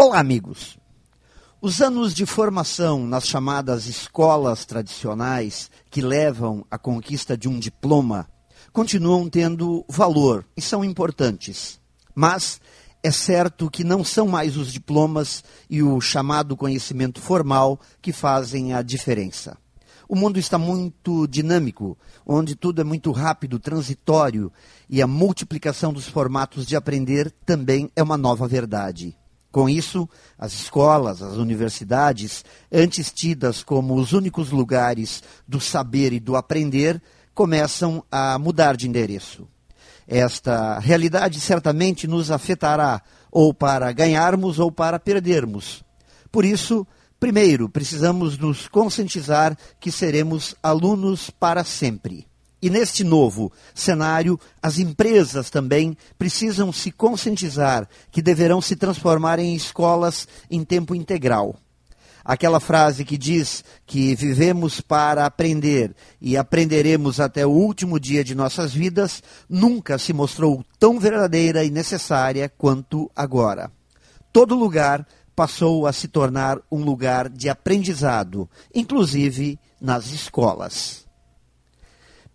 Olá, amigos. Os anos de formação nas chamadas escolas tradicionais, que levam à conquista de um diploma, continuam tendo valor e são importantes. Mas é certo que não são mais os diplomas e o chamado conhecimento formal que fazem a diferença. O mundo está muito dinâmico, onde tudo é muito rápido, transitório, e a multiplicação dos formatos de aprender também é uma nova verdade. Com isso, as escolas, as universidades, antes tidas como os únicos lugares do saber e do aprender, começam a mudar de endereço. Esta realidade certamente nos afetará, ou para ganharmos ou para perdermos. Por isso, primeiro, precisamos nos conscientizar que seremos alunos para sempre. E neste novo cenário, as empresas também precisam se conscientizar que deverão se transformar em escolas em tempo integral. Aquela frase que diz que vivemos para aprender e aprenderemos até o último dia de nossas vidas nunca se mostrou tão verdadeira e necessária quanto agora. Todo lugar passou a se tornar um lugar de aprendizado, inclusive nas escolas.